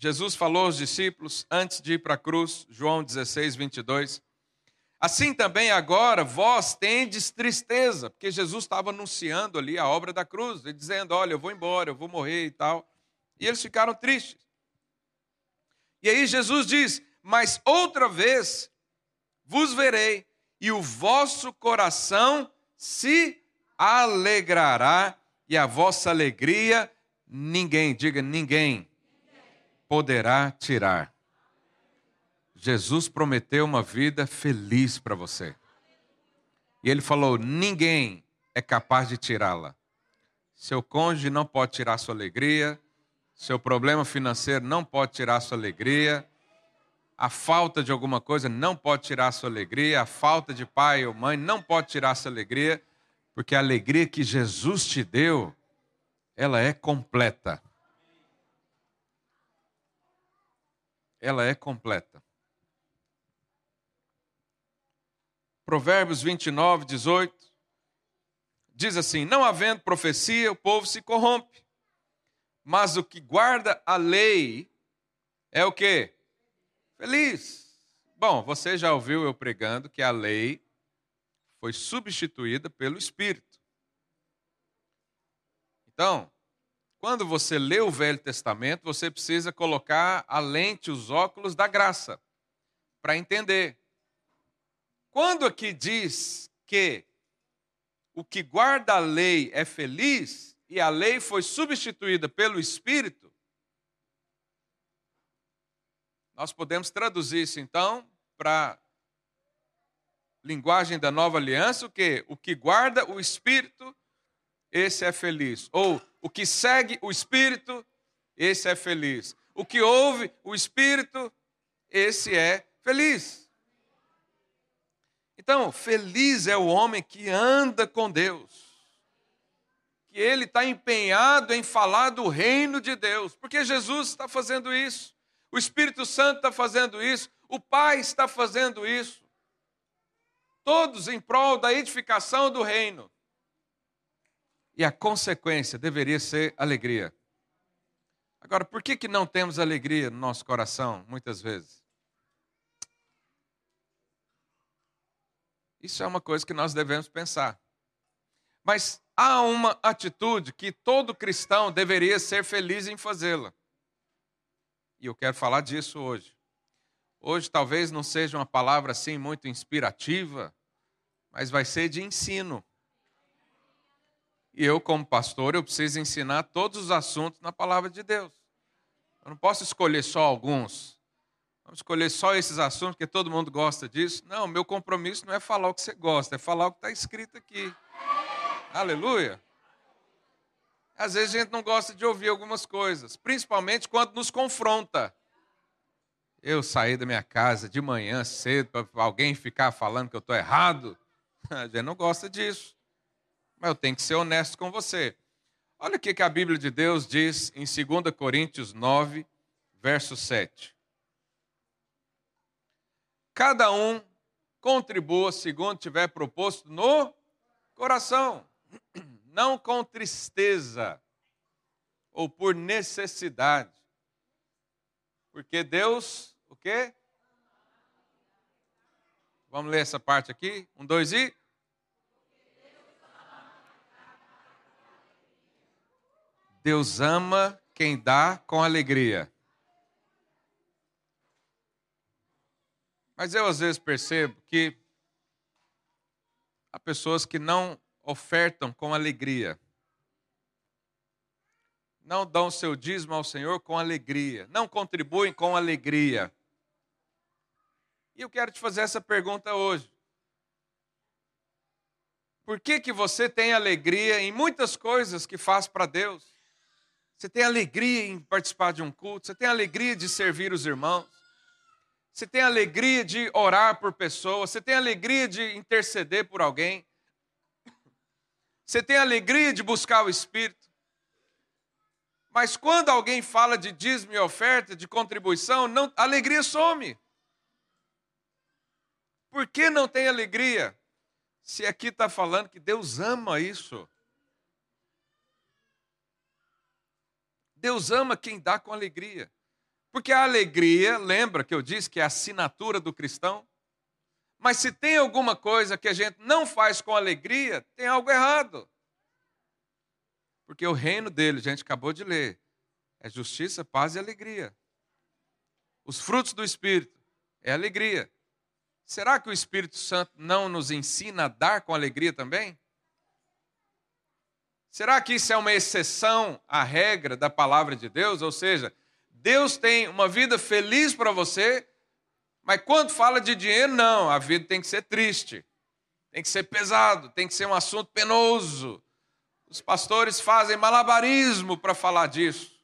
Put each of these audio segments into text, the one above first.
Jesus falou aos discípulos antes de ir para a cruz, João 16, 22. Assim também agora vós tendes tristeza, porque Jesus estava anunciando ali a obra da cruz, e dizendo: Olha, eu vou embora, eu vou morrer e tal. E eles ficaram tristes. E aí Jesus diz: Mas outra vez vos verei, e o vosso coração se alegrará, e a vossa alegria ninguém, diga ninguém, poderá tirar. Jesus prometeu uma vida feliz para você. E ele falou: ninguém é capaz de tirá-la. Seu cônjuge não pode tirar sua alegria, seu problema financeiro não pode tirar sua alegria, a falta de alguma coisa não pode tirar sua alegria, a falta de pai ou mãe não pode tirar sua alegria, porque a alegria que Jesus te deu, ela é completa. Ela é completa. Provérbios 29, 18, diz assim: Não havendo profecia, o povo se corrompe, mas o que guarda a lei é o que? Feliz. Bom, você já ouviu eu pregando que a lei foi substituída pelo Espírito. Então, quando você lê o Velho Testamento, você precisa colocar a lente, os óculos da graça, para entender. Quando aqui diz que o que guarda a lei é feliz e a lei foi substituída pelo Espírito, nós podemos traduzir isso então para linguagem da nova aliança, o que? O que guarda o Espírito, esse é feliz. Ou o que segue o Espírito, esse é feliz. O que ouve o Espírito, esse é feliz. Então, feliz é o homem que anda com Deus, que ele está empenhado em falar do reino de Deus, porque Jesus está fazendo isso, o Espírito Santo está fazendo isso, o Pai está fazendo isso, todos em prol da edificação do reino. E a consequência deveria ser alegria. Agora, por que, que não temos alegria no nosso coração, muitas vezes? Isso é uma coisa que nós devemos pensar. Mas há uma atitude que todo cristão deveria ser feliz em fazê-la. E eu quero falar disso hoje. Hoje talvez não seja uma palavra assim muito inspirativa, mas vai ser de ensino. E eu, como pastor, eu preciso ensinar todos os assuntos na palavra de Deus. Eu não posso escolher só alguns. Vamos escolher só esses assuntos, porque todo mundo gosta disso. Não, meu compromisso não é falar o que você gosta, é falar o que está escrito aqui. Aleluia. Às vezes a gente não gosta de ouvir algumas coisas, principalmente quando nos confronta. Eu saí da minha casa de manhã cedo para alguém ficar falando que eu estou errado. A gente não gosta disso. Mas eu tenho que ser honesto com você. Olha o que a Bíblia de Deus diz em 2 Coríntios 9, verso 7 cada um contribua segundo tiver proposto no coração, não com tristeza ou por necessidade. Porque Deus, o quê? Vamos ler essa parte aqui? Um, dois e. Deus ama quem dá com alegria. Mas eu às vezes percebo que há pessoas que não ofertam com alegria. Não dão seu dízimo ao Senhor com alegria. Não contribuem com alegria. E eu quero te fazer essa pergunta hoje. Por que, que você tem alegria em muitas coisas que faz para Deus? Você tem alegria em participar de um culto, você tem alegria de servir os irmãos, você tem alegria de orar por pessoas, você tem alegria de interceder por alguém, você tem alegria de buscar o Espírito. Mas quando alguém fala de dízimo e oferta, de contribuição, não, a alegria some. Por que não tem alegria? Se aqui está falando que Deus ama isso. Deus ama quem dá com alegria. Porque a alegria, lembra que eu disse que é a assinatura do cristão? Mas se tem alguma coisa que a gente não faz com alegria, tem algo errado. Porque o reino dele, a gente acabou de ler, é justiça, paz e alegria. Os frutos do Espírito é alegria. Será que o Espírito Santo não nos ensina a dar com alegria também? Será que isso é uma exceção à regra da palavra de Deus? Ou seja, Deus tem uma vida feliz para você, mas quando fala de dinheiro, não, a vida tem que ser triste, tem que ser pesado, tem que ser um assunto penoso. Os pastores fazem malabarismo para falar disso.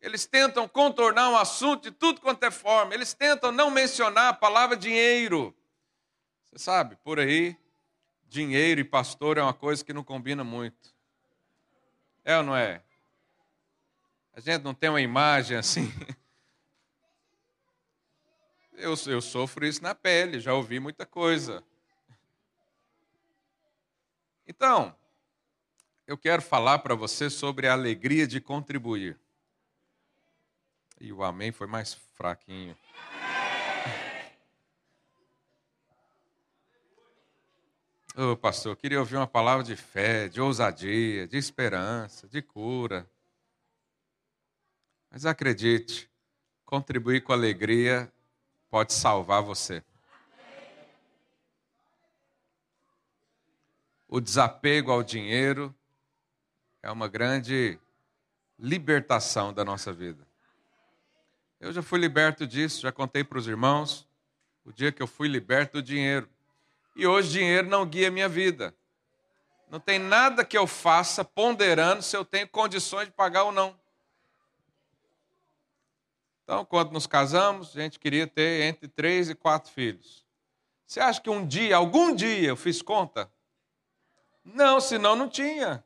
Eles tentam contornar um assunto de tudo quanto é forma, eles tentam não mencionar a palavra dinheiro. Você sabe, por aí, dinheiro e pastor é uma coisa que não combina muito. É ou não é? A gente não tem uma imagem assim. Eu, eu sofro isso na pele, já ouvi muita coisa. Então, eu quero falar para você sobre a alegria de contribuir. E o amém foi mais fraquinho. Ô oh, pastor, queria ouvir uma palavra de fé, de ousadia, de esperança, de cura. Mas acredite, contribuir com alegria pode salvar você. O desapego ao dinheiro é uma grande libertação da nossa vida. Eu já fui liberto disso, já contei para os irmãos o dia que eu fui liberto do dinheiro. E hoje dinheiro não guia minha vida. Não tem nada que eu faça ponderando se eu tenho condições de pagar ou não. Então, quando nos casamos, a gente queria ter entre três e quatro filhos. Você acha que um dia, algum dia, eu fiz conta? Não, senão não tinha.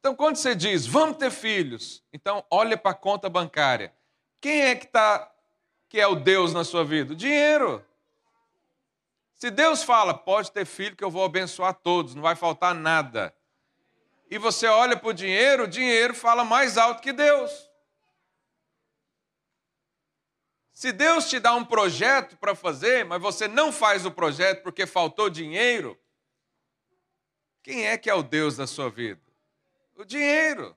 Então, quando você diz, vamos ter filhos, então olha para a conta bancária. Quem é que está, que é o Deus na sua vida? O dinheiro. Se Deus fala, pode ter filho que eu vou abençoar todos, não vai faltar nada e você olha para o dinheiro, o dinheiro fala mais alto que Deus. Se Deus te dá um projeto para fazer, mas você não faz o projeto porque faltou dinheiro, quem é que é o Deus da sua vida? O dinheiro.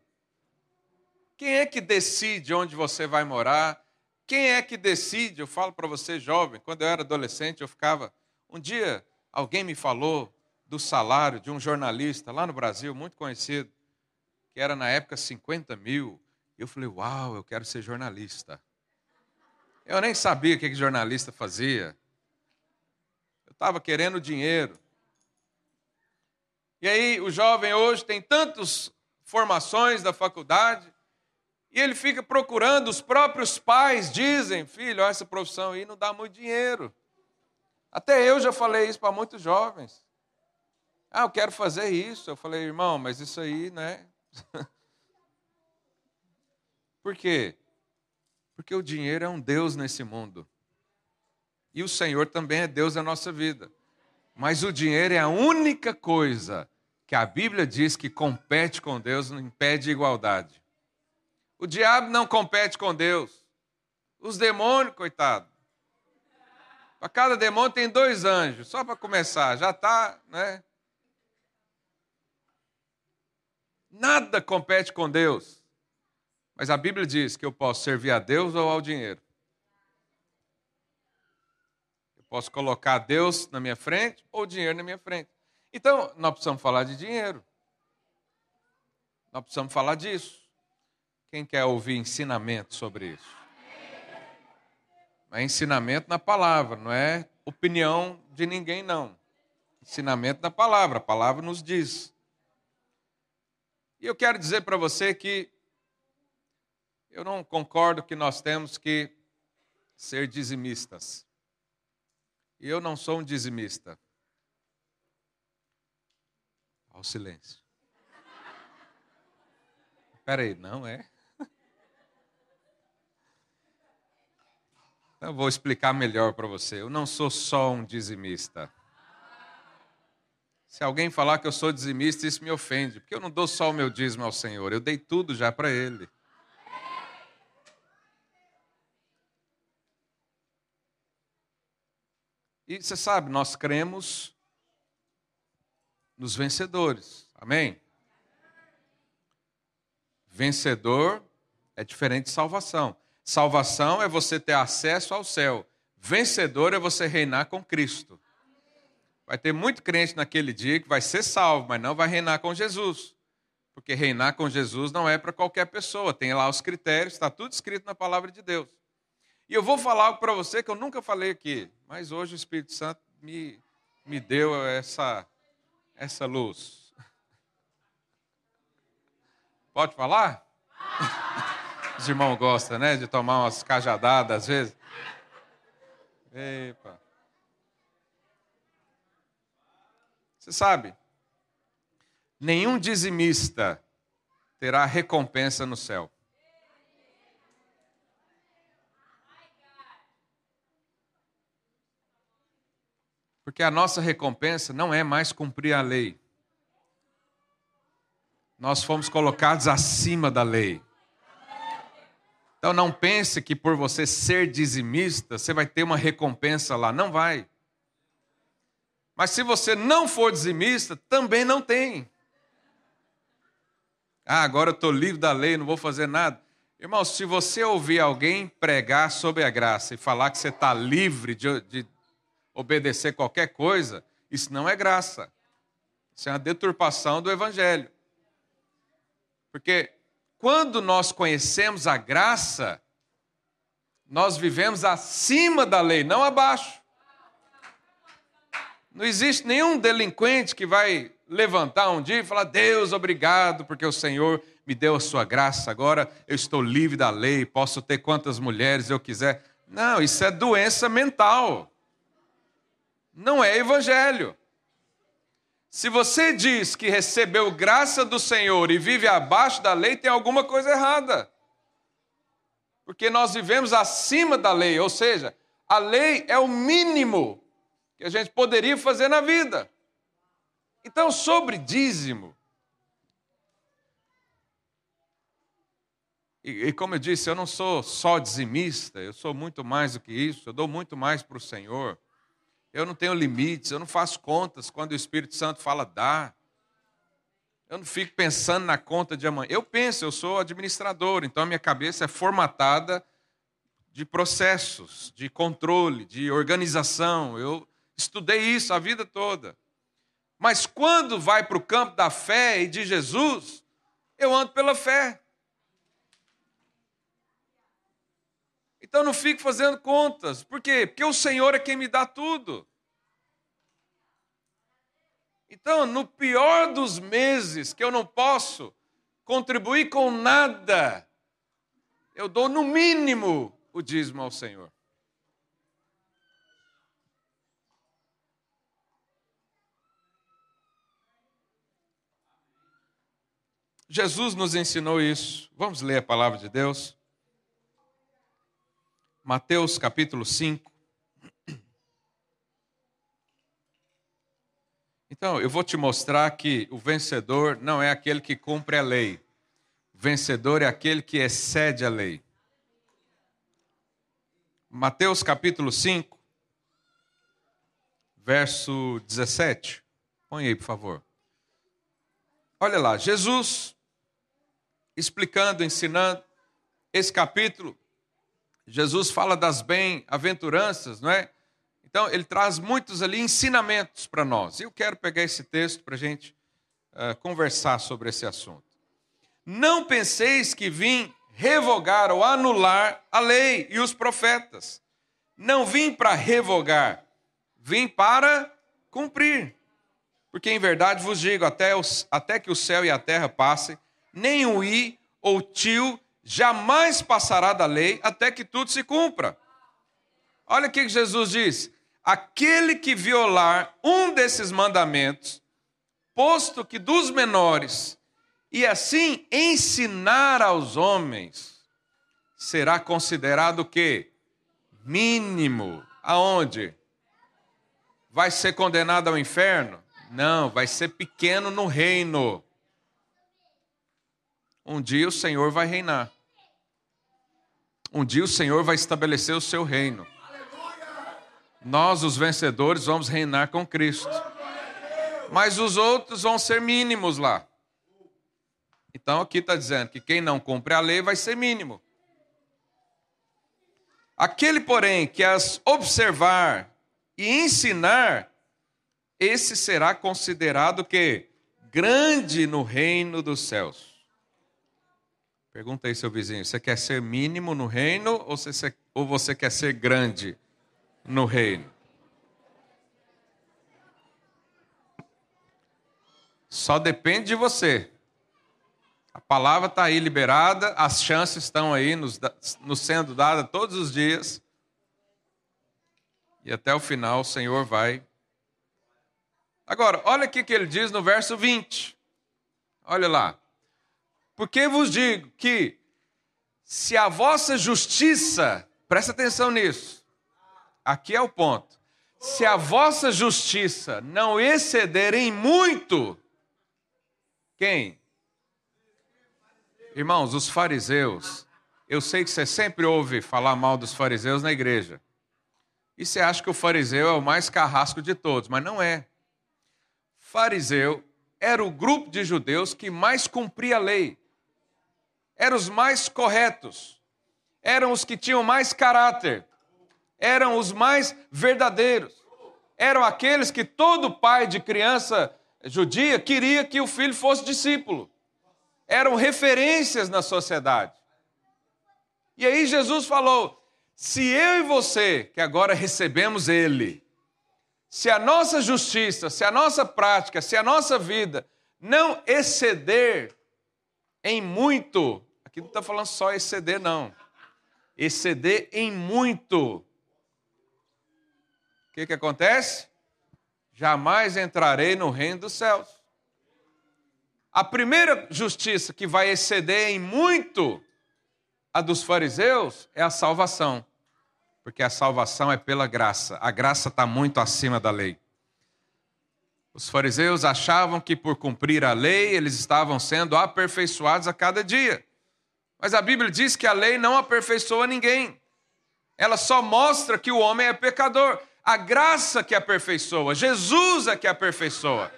Quem é que decide onde você vai morar? Quem é que decide? Eu falo para você, jovem, quando eu era adolescente, eu ficava. Um dia, alguém me falou do salário de um jornalista lá no Brasil, muito conhecido, que era na época 50 mil. Eu falei, uau, eu quero ser jornalista. Eu nem sabia o que, que jornalista fazia. Eu estava querendo dinheiro. E aí, o jovem hoje tem tantas formações da faculdade, e ele fica procurando, os próprios pais dizem: filho, essa profissão aí não dá muito dinheiro. Até eu já falei isso para muitos jovens. Ah, eu quero fazer isso. Eu falei, irmão, mas isso aí, né? Por quê? Porque o dinheiro é um Deus nesse mundo. E o Senhor também é Deus na nossa vida. Mas o dinheiro é a única coisa que a Bíblia diz que compete com Deus, não impede igualdade. O diabo não compete com Deus. Os demônios, coitado. Para cada demônio tem dois anjos, só para começar, já está, né? Nada compete com Deus. Mas a Bíblia diz que eu posso servir a Deus ou ao dinheiro. Eu posso colocar Deus na minha frente ou dinheiro na minha frente. Então, nós precisamos falar de dinheiro. Nós precisamos falar disso. Quem quer ouvir ensinamento sobre isso? É ensinamento na palavra, não é opinião de ninguém, não. Ensinamento na palavra, a palavra nos diz. E eu quero dizer para você que eu não concordo que nós temos que ser dizimistas. E eu não sou um dizimista. Ao silêncio. Espera aí, não é? Eu vou explicar melhor para você. Eu não sou só um dizimista. Se alguém falar que eu sou dizimista, isso me ofende, porque eu não dou só o meu dízimo ao Senhor, eu dei tudo já para Ele. E você sabe, nós cremos nos vencedores, amém? Vencedor é diferente de salvação. Salvação é você ter acesso ao céu. Vencedor é você reinar com Cristo. Vai ter muito crente naquele dia que vai ser salvo, mas não vai reinar com Jesus. Porque reinar com Jesus não é para qualquer pessoa. Tem lá os critérios, está tudo escrito na palavra de Deus. E eu vou falar algo para você que eu nunca falei aqui, mas hoje o Espírito Santo me, me deu essa, essa luz. Pode falar? Os irmãos gostam, né? De tomar umas cajadadas às vezes. Epa. Você sabe, nenhum dizimista terá recompensa no céu. Porque a nossa recompensa não é mais cumprir a lei. Nós fomos colocados acima da lei. Então não pense que por você ser dizimista, você vai ter uma recompensa lá. Não vai. Mas se você não for dizimista, também não tem. Ah, agora eu estou livre da lei, não vou fazer nada. Irmão, se você ouvir alguém pregar sobre a graça e falar que você está livre de, de obedecer qualquer coisa, isso não é graça. Isso é uma deturpação do Evangelho. Porque quando nós conhecemos a graça, nós vivemos acima da lei, não abaixo. Não existe nenhum delinquente que vai levantar um dia e falar: Deus, obrigado, porque o Senhor me deu a sua graça, agora eu estou livre da lei, posso ter quantas mulheres eu quiser. Não, isso é doença mental. Não é evangelho. Se você diz que recebeu graça do Senhor e vive abaixo da lei, tem alguma coisa errada. Porque nós vivemos acima da lei, ou seja, a lei é o mínimo que a gente poderia fazer na vida. Então, sobre dízimo, e, e, como eu disse, eu não sou só dizimista, eu sou muito mais do que isso, eu dou muito mais para o Senhor. Eu não tenho limites, eu não faço contas quando o Espírito Santo fala dá. Eu não fico pensando na conta de amanhã. Eu penso, eu sou administrador, então a minha cabeça é formatada de processos, de controle, de organização. Eu Estudei isso a vida toda. Mas quando vai para o campo da fé e de Jesus, eu ando pela fé. Então não fico fazendo contas. Por quê? Porque o Senhor é quem me dá tudo. Então, no pior dos meses que eu não posso contribuir com nada, eu dou no mínimo o dízimo ao Senhor. Jesus nos ensinou isso. Vamos ler a palavra de Deus. Mateus capítulo 5. Então, eu vou te mostrar que o vencedor não é aquele que cumpre a lei. O vencedor é aquele que excede a lei. Mateus capítulo 5, verso 17. Põe aí, por favor. Olha lá, Jesus explicando, ensinando. Esse capítulo, Jesus fala das bem-aventuranças, não é? Então, ele traz muitos ali ensinamentos para nós. E eu quero pegar esse texto para a gente uh, conversar sobre esse assunto. Não penseis que vim revogar ou anular a lei e os profetas. Não vim para revogar, vim para cumprir. Porque em verdade vos digo: até, os, até que o céu e a terra passem, nem o i ou tio jamais passará da lei até que tudo se cumpra. Olha o que Jesus diz: aquele que violar um desses mandamentos, posto que dos menores, e assim ensinar aos homens, será considerado o quê? Mínimo. Aonde? Vai ser condenado ao inferno? Não, vai ser pequeno no reino. Um dia o Senhor vai reinar. Um dia o Senhor vai estabelecer o seu reino. Nós, os vencedores, vamos reinar com Cristo. Mas os outros vão ser mínimos lá. Então aqui está dizendo que quem não cumpre a lei vai ser mínimo. Aquele, porém, que as observar e ensinar, esse será considerado que grande no reino dos céus. Pergunta aí, seu vizinho: você quer ser mínimo no reino ou você, ou você quer ser grande no reino? Só depende de você. A palavra está aí liberada, as chances estão aí nos, nos sendo dadas todos os dias. E até o final o Senhor vai. Agora, olha o que ele diz no verso 20. Olha lá. Porque vos digo que se a vossa justiça, presta atenção nisso, aqui é o ponto. Se a vossa justiça não exceder em muito, quem? Irmãos, os fariseus, eu sei que você sempre ouve falar mal dos fariseus na igreja. E você acha que o fariseu é o mais carrasco de todos, mas não é. Fariseu era o grupo de judeus que mais cumpria a lei. Eram os mais corretos. Eram os que tinham mais caráter. Eram os mais verdadeiros. Eram aqueles que todo pai de criança judia queria que o filho fosse discípulo eram referências na sociedade. E aí Jesus falou: se eu e você, que agora recebemos Ele, se a nossa justiça, se a nossa prática, se a nossa vida não exceder em muito, aqui não está falando só exceder, não, exceder em muito, o que, que acontece? Jamais entrarei no reino dos céus. A primeira justiça que vai exceder em muito a dos fariseus é a salvação, porque a salvação é pela graça. A graça está muito acima da lei. Os fariseus achavam que por cumprir a lei eles estavam sendo aperfeiçoados a cada dia. Mas a Bíblia diz que a lei não aperfeiçoa ninguém. Ela só mostra que o homem é pecador. A graça que aperfeiçoa, Jesus é que aperfeiçoa.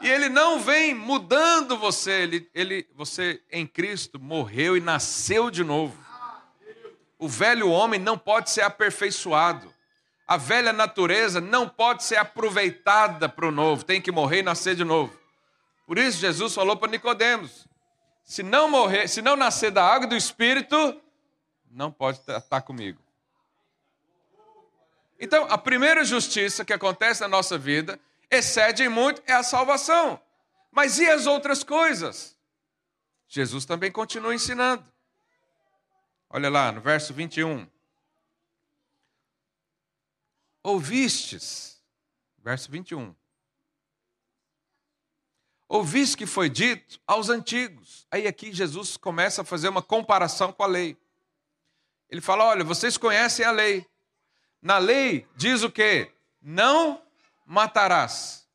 E ele não vem mudando você, ele, ele, você em Cristo morreu e nasceu de novo. O velho homem não pode ser aperfeiçoado. A velha natureza não pode ser aproveitada para o novo, tem que morrer e nascer de novo. Por isso Jesus falou para Nicodemos: se não morrer, se não nascer da água e do espírito, não pode estar comigo. Então, a primeira justiça que acontece na nossa vida excede em muito é a salvação. Mas e as outras coisas? Jesus também continua ensinando. Olha lá no verso 21. Ouvistes, verso 21. Ouviste que foi dito aos antigos. Aí aqui Jesus começa a fazer uma comparação com a lei. Ele fala: olha, vocês conhecem a lei. Na lei diz o quê? Não matarás.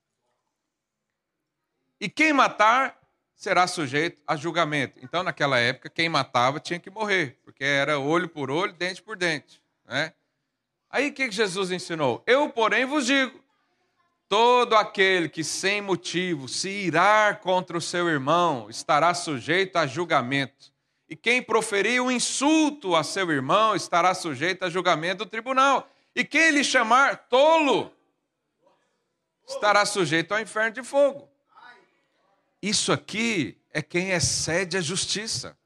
E quem matar será sujeito a julgamento. Então, naquela época, quem matava tinha que morrer, porque era olho por olho, dente por dente. Né? Aí o que Jesus ensinou? Eu, porém, vos digo: todo aquele que sem motivo se irar contra o seu irmão estará sujeito a julgamento. E quem proferir um insulto a seu irmão estará sujeito a julgamento do tribunal. E quem lhe chamar tolo estará sujeito ao inferno de fogo. Isso aqui é quem excede a justiça.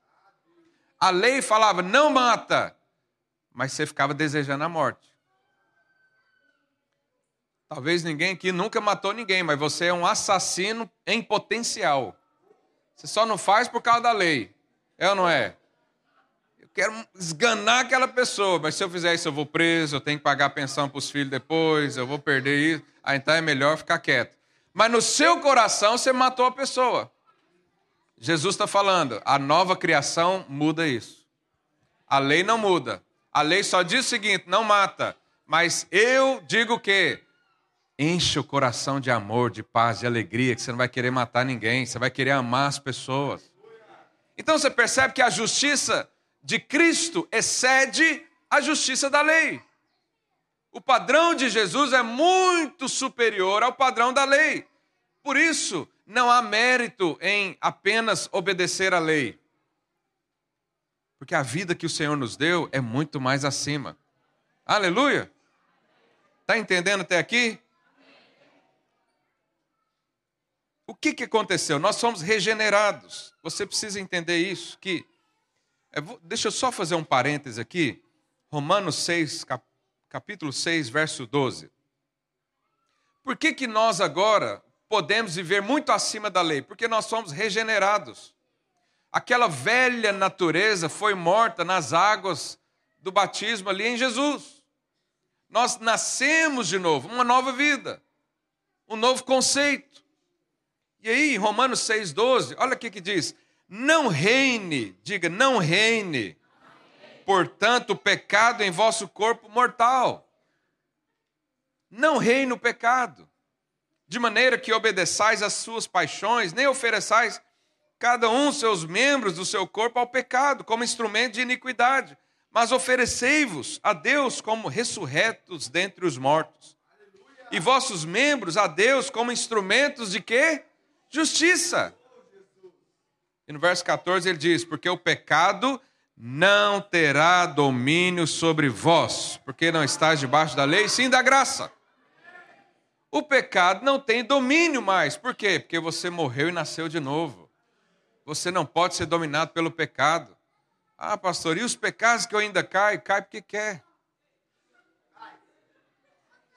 A lei falava, não mata, mas você ficava desejando a morte. Talvez ninguém aqui nunca matou ninguém, mas você é um assassino em potencial. Você só não faz por causa da lei. É ou não é? Eu quero esganar aquela pessoa, mas se eu fizer isso, eu vou preso, eu tenho que pagar pensão para os filhos depois, eu vou perder isso ah, então é melhor ficar quieto. Mas no seu coração você matou a pessoa. Jesus está falando, a nova criação muda isso. A lei não muda. A lei só diz o seguinte: não mata. Mas eu digo que enche o coração de amor, de paz, de alegria, que você não vai querer matar ninguém, você vai querer amar as pessoas. Então você percebe que a justiça de Cristo excede a justiça da lei. O padrão de Jesus é muito superior ao padrão da lei. Por isso, não há mérito em apenas obedecer à lei. Porque a vida que o Senhor nos deu é muito mais acima. Aleluia! Está entendendo até aqui? O que, que aconteceu? Nós somos regenerados. Você precisa entender isso. Que é, deixa eu só fazer um parêntese aqui. Romanos 6, capítulo 6, verso 12. Por que, que nós agora podemos viver muito acima da lei? Porque nós somos regenerados. Aquela velha natureza foi morta nas águas do batismo ali em Jesus. Nós nascemos de novo, uma nova vida, um novo conceito. E aí, em Romanos 6,12, olha o que, diz: Não reine, diga, não reine, portanto, o pecado em vosso corpo mortal. Não reine o pecado, de maneira que obedeçais às suas paixões, nem ofereçais cada um seus membros do seu corpo ao pecado, como instrumento de iniquidade, mas oferecei-vos a Deus como ressurretos dentre os mortos. E vossos membros a Deus como instrumentos de quê? Justiça. E no verso 14 ele diz: Porque o pecado não terá domínio sobre vós, porque não estás debaixo da lei, sim da graça. O pecado não tem domínio mais. Por quê? Porque você morreu e nasceu de novo. Você não pode ser dominado pelo pecado. Ah, pastor, e os pecados que eu ainda caio? Cai porque quer.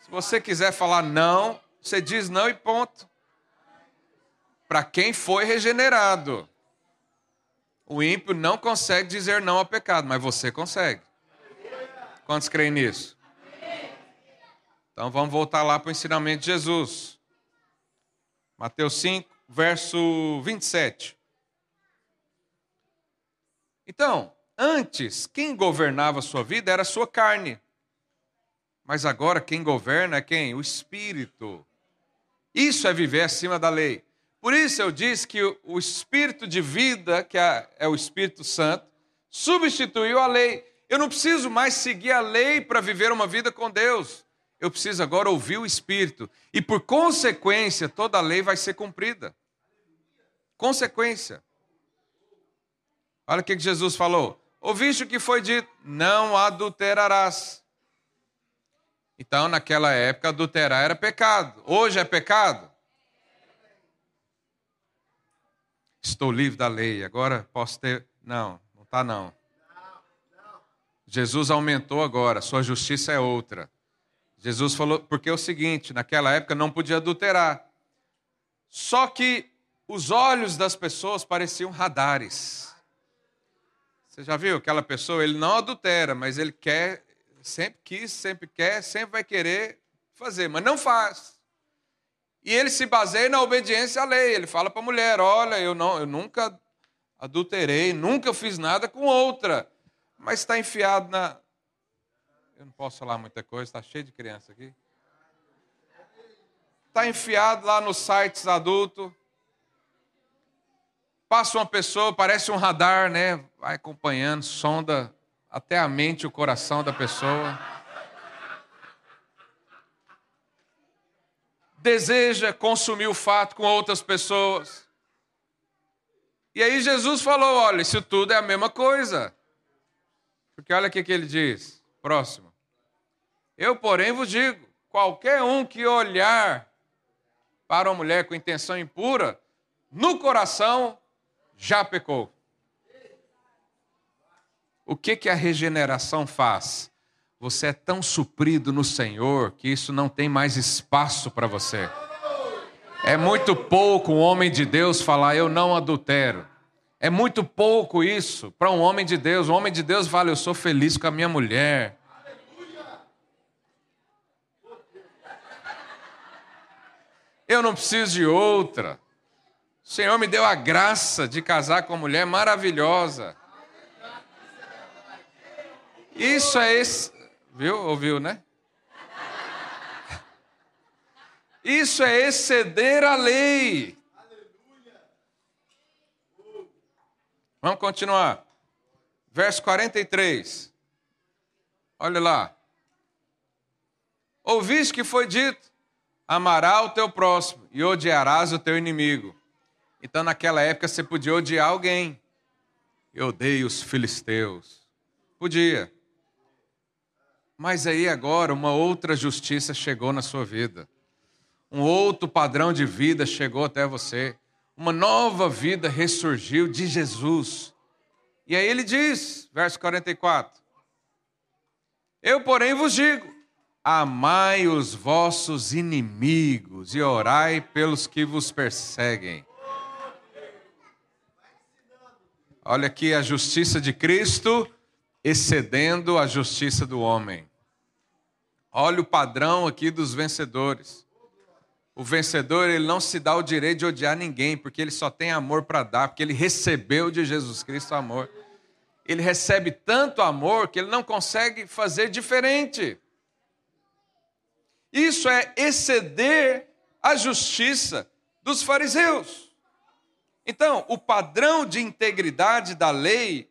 Se você quiser falar não, você diz não e ponto para quem foi regenerado. O ímpio não consegue dizer não ao pecado, mas você consegue. Quantos creem nisso? Então vamos voltar lá para o ensinamento de Jesus. Mateus 5, verso 27. Então, antes, quem governava a sua vida era a sua carne. Mas agora quem governa é quem? O Espírito. Isso é viver acima da lei. Por isso eu disse que o espírito de vida, que é, é o Espírito Santo, substituiu a lei. Eu não preciso mais seguir a lei para viver uma vida com Deus. Eu preciso agora ouvir o Espírito. E por consequência, toda a lei vai ser cumprida. Consequência. Olha o que Jesus falou. Ouviste o que foi dito: não adulterarás. Então, naquela época, adulterar era pecado. Hoje é pecado? Estou livre da lei, agora posso ter. Não, não está não. Jesus aumentou agora, sua justiça é outra. Jesus falou, porque é o seguinte: naquela época não podia adulterar. Só que os olhos das pessoas pareciam radares. Você já viu aquela pessoa? Ele não adultera, mas ele quer, sempre quis, sempre quer, sempre vai querer fazer, mas não faz. E ele se baseia na obediência à lei. Ele fala para a mulher: Olha, eu, não, eu nunca adulterei, nunca fiz nada com outra. Mas está enfiado na. Eu não posso falar muita coisa, está cheio de criança aqui. Está enfiado lá nos sites adultos. Passa uma pessoa, parece um radar, né? Vai acompanhando, sonda até a mente e o coração da pessoa. Deseja consumir o fato com outras pessoas. E aí Jesus falou: olha, isso tudo é a mesma coisa. Porque olha o que, ele diz. Próximo. Eu, porém, vos digo: qualquer um que olhar para uma mulher com intenção impura, no coração já pecou. O que, que a regeneração faz? Você é tão suprido no Senhor que isso não tem mais espaço para você. É muito pouco um homem de Deus falar eu não adultero. É muito pouco isso para um homem de Deus. Um homem de Deus fala eu sou feliz com a minha mulher. Eu não preciso de outra. O Senhor me deu a graça de casar com uma mulher maravilhosa. Isso é esse, Viu? Ouviu, né? Isso é exceder a lei. Vamos continuar. Verso 43. Olha lá. Ouviste que foi dito: amará o teu próximo e odiarás o teu inimigo. Então, naquela época, você podia odiar alguém. Eu odeio os filisteus. Podia. Mas aí agora uma outra justiça chegou na sua vida. Um outro padrão de vida chegou até você. Uma nova vida ressurgiu de Jesus. E aí ele diz, verso 44: Eu, porém, vos digo: amai os vossos inimigos e orai pelos que vos perseguem. Olha aqui a justiça de Cristo excedendo a justiça do homem. Olha o padrão aqui dos vencedores. O vencedor, ele não se dá o direito de odiar ninguém, porque ele só tem amor para dar, porque ele recebeu de Jesus Cristo amor. Ele recebe tanto amor que ele não consegue fazer diferente. Isso é exceder a justiça dos fariseus. Então, o padrão de integridade da lei,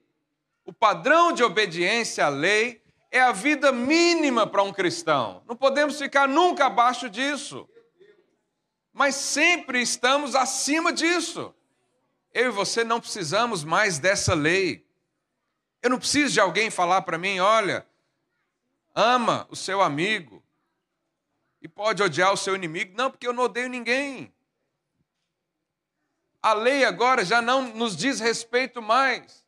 o padrão de obediência à lei, é a vida mínima para um cristão. Não podemos ficar nunca abaixo disso. Mas sempre estamos acima disso. Eu e você não precisamos mais dessa lei. Eu não preciso de alguém falar para mim: olha, ama o seu amigo e pode odiar o seu inimigo. Não, porque eu não odeio ninguém. A lei agora já não nos diz respeito mais.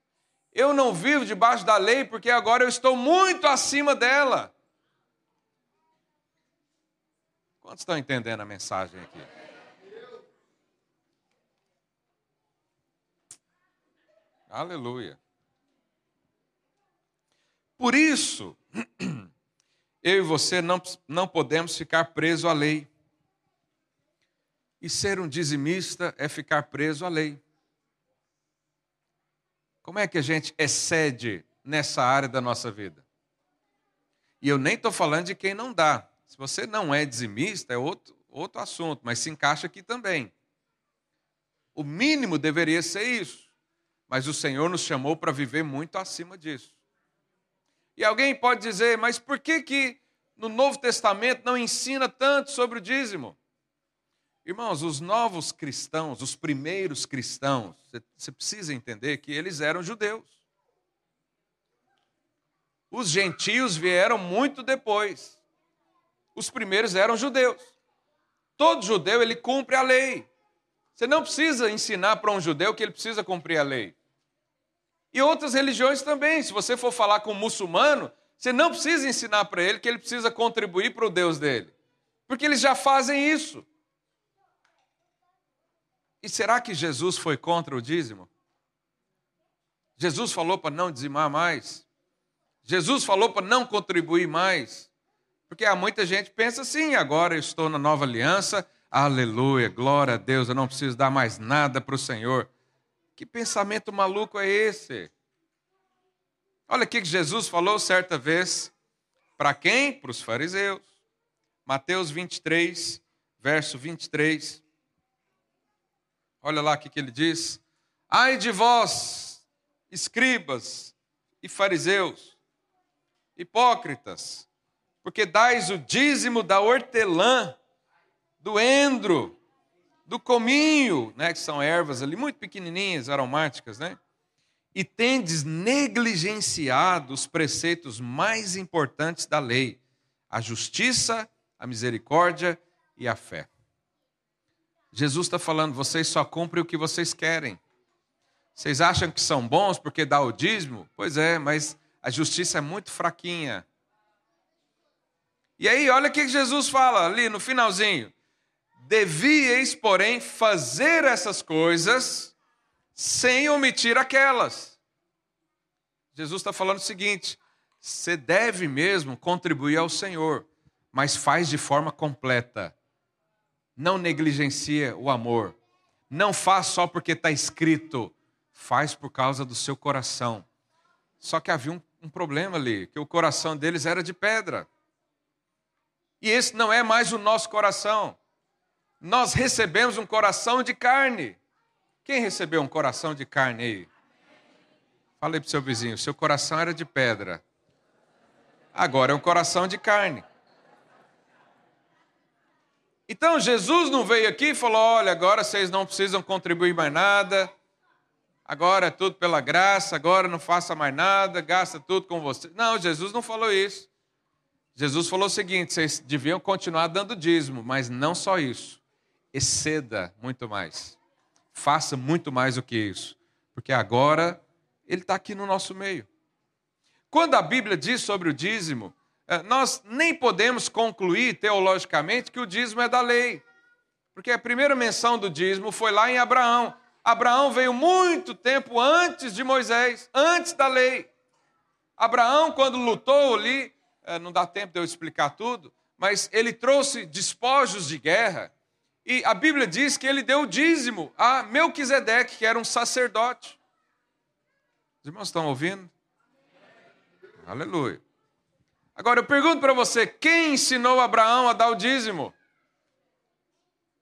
Eu não vivo debaixo da lei porque agora eu estou muito acima dela. Quantos estão entendendo a mensagem aqui? Aleluia. Por isso, eu e você não, não podemos ficar presos à lei. E ser um dizimista é ficar preso à lei. Como é que a gente excede nessa área da nossa vida? E eu nem estou falando de quem não dá. Se você não é dizimista, é outro, outro assunto, mas se encaixa aqui também. O mínimo deveria ser isso. Mas o Senhor nos chamou para viver muito acima disso. E alguém pode dizer, mas por que, que no Novo Testamento não ensina tanto sobre o dízimo? Irmãos, os novos cristãos, os primeiros cristãos, você precisa entender que eles eram judeus. Os gentios vieram muito depois. Os primeiros eram judeus. Todo judeu ele cumpre a lei. Você não precisa ensinar para um judeu que ele precisa cumprir a lei. E outras religiões também. Se você for falar com um muçulmano, você não precisa ensinar para ele que ele precisa contribuir para o Deus dele. Porque eles já fazem isso. E será que Jesus foi contra o dízimo? Jesus falou para não dizimar mais? Jesus falou para não contribuir mais? Porque há muita gente que pensa assim: agora eu estou na nova aliança, aleluia, glória a Deus, eu não preciso dar mais nada para o Senhor. Que pensamento maluco é esse? Olha o que Jesus falou certa vez. Para quem? Para os fariseus. Mateus 23, verso 23. Olha lá o que ele diz. Ai de vós, escribas e fariseus, hipócritas, porque dais o dízimo da hortelã, do endro, do cominho, né, que são ervas ali muito pequenininhas, aromáticas, né? E tendes negligenciado os preceitos mais importantes da lei, a justiça, a misericórdia e a fé. Jesus está falando, vocês só cumprem o que vocês querem. Vocês acham que são bons porque dá o dízimo? Pois é, mas a justiça é muito fraquinha. E aí, olha o que Jesus fala ali no finalzinho. Devíeis, porém, fazer essas coisas sem omitir aquelas. Jesus está falando o seguinte: você deve mesmo contribuir ao Senhor, mas faz de forma completa não negligencia o amor. Não faz só porque está escrito, faz por causa do seu coração. Só que havia um, um problema ali, que o coração deles era de pedra. E esse não é mais o nosso coração. nós recebemos um coração de carne. Quem recebeu um coração de carne aí? Falei para o seu vizinho, seu coração era de pedra. Agora é um coração de carne. Então Jesus não veio aqui e falou: olha, agora vocês não precisam contribuir mais nada, agora é tudo pela graça, agora não faça mais nada, gasta tudo com você. Não, Jesus não falou isso. Jesus falou o seguinte: vocês deviam continuar dando dízimo, mas não só isso exceda muito mais. Faça muito mais do que isso. Porque agora ele está aqui no nosso meio. Quando a Bíblia diz sobre o dízimo, nós nem podemos concluir teologicamente que o dízimo é da lei. Porque a primeira menção do dízimo foi lá em Abraão. Abraão veio muito tempo antes de Moisés, antes da lei. Abraão, quando lutou ali, eh, não dá tempo de eu explicar tudo, mas ele trouxe despojos de guerra e a Bíblia diz que ele deu o dízimo a Melquisedeque, que era um sacerdote. Os irmãos estão ouvindo? Aleluia. Agora eu pergunto para você, quem ensinou Abraão a dar o dízimo?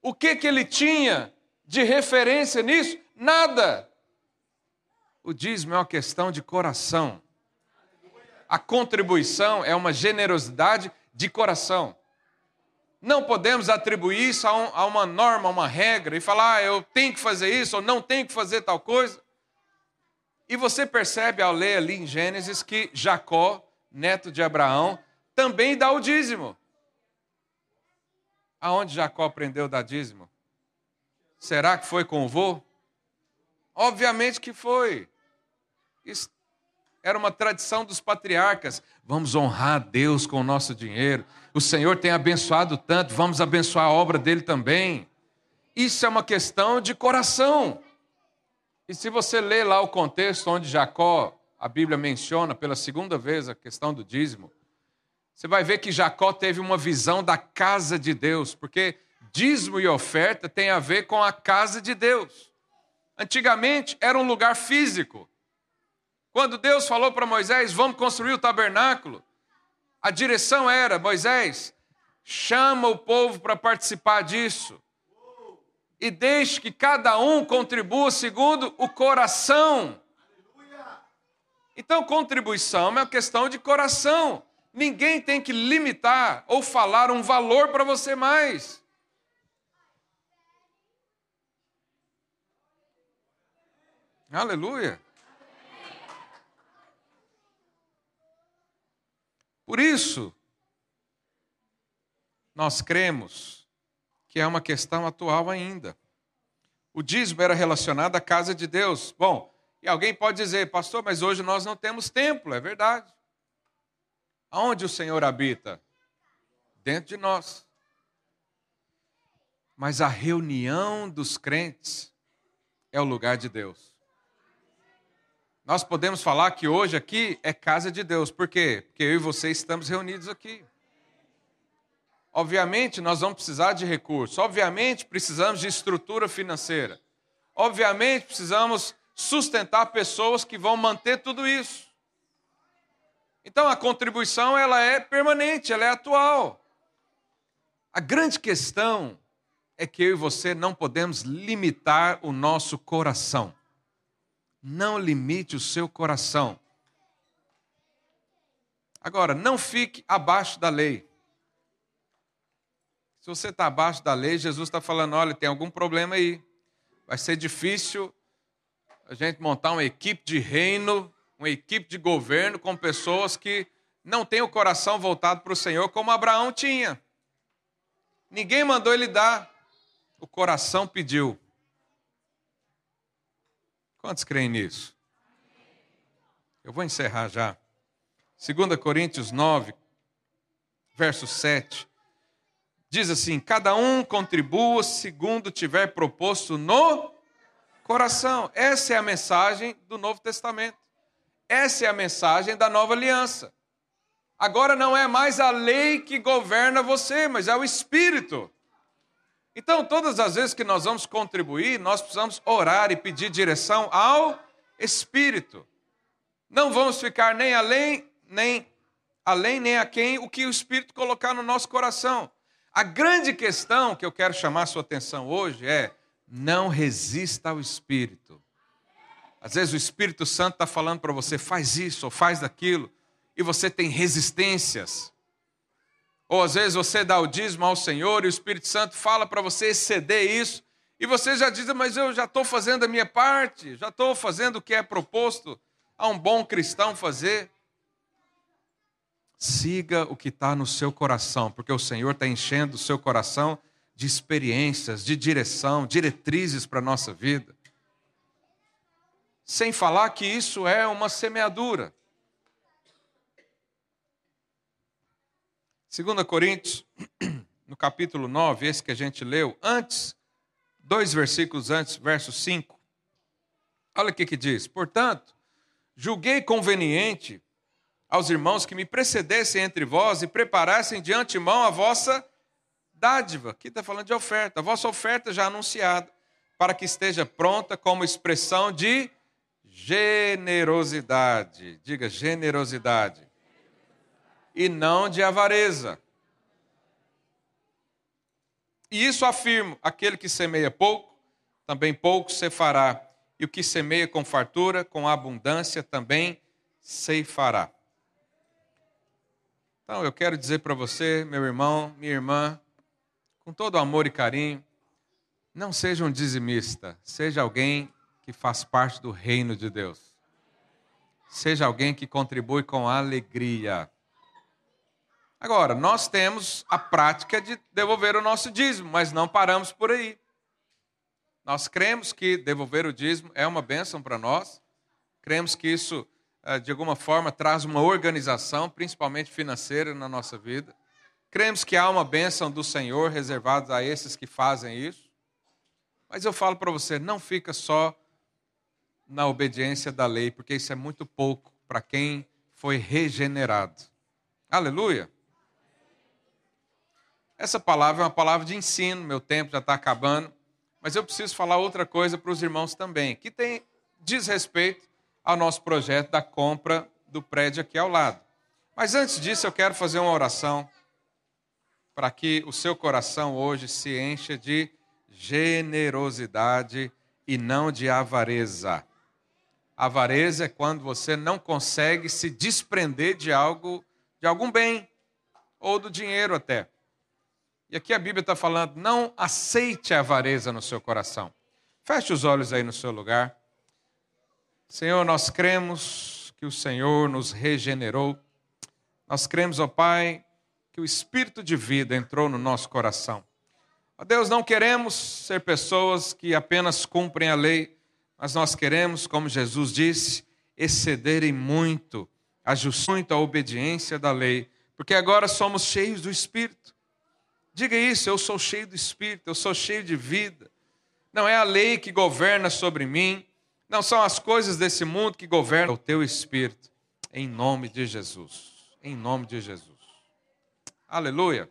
O que que ele tinha de referência nisso? Nada. O dízimo é uma questão de coração. A contribuição é uma generosidade de coração. Não podemos atribuir isso a, um, a uma norma, a uma regra, e falar, ah, eu tenho que fazer isso ou não tenho que fazer tal coisa. E você percebe ao ler ali em Gênesis que Jacó, neto de Abraão, também dá o dízimo. Aonde Jacó aprendeu dar dízimo? Será que foi com o vô? Obviamente que foi. Isso era uma tradição dos patriarcas. Vamos honrar a Deus com o nosso dinheiro. O Senhor tem abençoado tanto, vamos abençoar a obra dele também. Isso é uma questão de coração. E se você ler lá o contexto onde Jacó, a Bíblia menciona pela segunda vez a questão do dízimo, você vai ver que Jacó teve uma visão da casa de Deus, porque dízimo e oferta tem a ver com a casa de Deus. Antigamente era um lugar físico. Quando Deus falou para Moisés, vamos construir o tabernáculo, a direção era: Moisés, chama o povo para participar disso. E deixe que cada um contribua segundo o coração. Então, contribuição é uma questão de coração. Ninguém tem que limitar ou falar um valor para você mais. Aleluia. Por isso, nós cremos que é uma questão atual ainda. O dízimo era relacionado à casa de Deus. Bom, e alguém pode dizer, pastor, mas hoje nós não temos templo, é verdade. Aonde o Senhor habita? Dentro de nós. Mas a reunião dos crentes é o lugar de Deus. Nós podemos falar que hoje aqui é casa de Deus. Por quê? Porque eu e você estamos reunidos aqui. Obviamente, nós vamos precisar de recursos. Obviamente, precisamos de estrutura financeira. Obviamente, precisamos sustentar pessoas que vão manter tudo isso. Então, a contribuição ela é permanente, ela é atual. A grande questão é que eu e você não podemos limitar o nosso coração. Não limite o seu coração. Agora, não fique abaixo da lei. Se você está abaixo da lei, Jesus está falando: olha, tem algum problema aí. Vai ser difícil a gente montar uma equipe de reino, uma equipe de governo com pessoas que não têm o coração voltado para o Senhor, como Abraão tinha. Ninguém mandou ele dar, o coração pediu. Quantos creem nisso? Eu vou encerrar já. 2 Coríntios 9, verso 7. Diz assim: Cada um contribua segundo tiver proposto no coração. Essa é a mensagem do Novo Testamento. Essa é a mensagem da nova aliança. Agora não é mais a lei que governa você, mas é o Espírito. Então, todas as vezes que nós vamos contribuir, nós precisamos orar e pedir direção ao Espírito. Não vamos ficar nem além, nem além, nem a quem o que o Espírito colocar no nosso coração. A grande questão que eu quero chamar a sua atenção hoje é: não resista ao Espírito. Às vezes o Espírito Santo está falando para você, faz isso ou faz daquilo, e você tem resistências. Ou às vezes você dá o dízimo ao Senhor e o Espírito Santo fala para você exceder isso, e você já diz, mas eu já estou fazendo a minha parte, já estou fazendo o que é proposto a um bom cristão fazer. Siga o que está no seu coração, porque o Senhor está enchendo o seu coração de experiências, de direção, diretrizes para a nossa vida. Sem falar que isso é uma semeadura. 2 Coríntios, no capítulo 9, esse que a gente leu, antes, dois versículos antes, verso 5. Olha o que, que diz: Portanto, julguei conveniente aos irmãos que me precedessem entre vós e preparassem de antemão a vossa dádiva. Aqui está falando de oferta, a vossa oferta já anunciada, para que esteja pronta como expressão de generosidade. Diga generosidade. E não de avareza. E isso afirmo: aquele que semeia pouco, também pouco se fará. E o que semeia com fartura, com abundância, também ceifará. Então eu quero dizer para você, meu irmão, minha irmã, com todo amor e carinho, não seja um dizimista, seja alguém que faz parte do reino de Deus. Seja alguém que contribui com alegria. Agora, nós temos a prática de devolver o nosso dízimo, mas não paramos por aí. Nós cremos que devolver o dízimo é uma bênção para nós, cremos que isso eh, de alguma forma, traz uma organização, principalmente financeira, na nossa vida. Cremos que há uma bênção do Senhor reservada a esses que fazem isso. Mas eu falo para você, não fica só na obediência da lei, porque isso é muito pouco para quem foi regenerado. Aleluia! Essa palavra é uma palavra de ensino, meu tempo já está acabando, mas eu preciso falar outra coisa para os irmãos também, que tem diz respeito ao nosso projeto da compra do prédio aqui ao lado. Mas antes disso, eu quero fazer uma oração para que o seu coração hoje se encha de generosidade e não de avareza. Avareza é quando você não consegue se desprender de algo, de algum bem, ou do dinheiro até. E aqui a Bíblia está falando: não aceite a avareza no seu coração. Feche os olhos aí no seu lugar. Senhor, nós cremos que o Senhor nos regenerou. Nós cremos, ó Pai, que o espírito de vida entrou no nosso coração. Ó Deus, não queremos ser pessoas que apenas cumprem a lei, mas nós queremos, como Jesus disse, excederem muito a justiça, muito a obediência da lei, porque agora somos cheios do espírito. Diga isso, eu sou cheio do espírito, eu sou cheio de vida. Não é a lei que governa sobre mim, não são as coisas desse mundo que governam o teu espírito. Em nome de Jesus. Em nome de Jesus. Aleluia.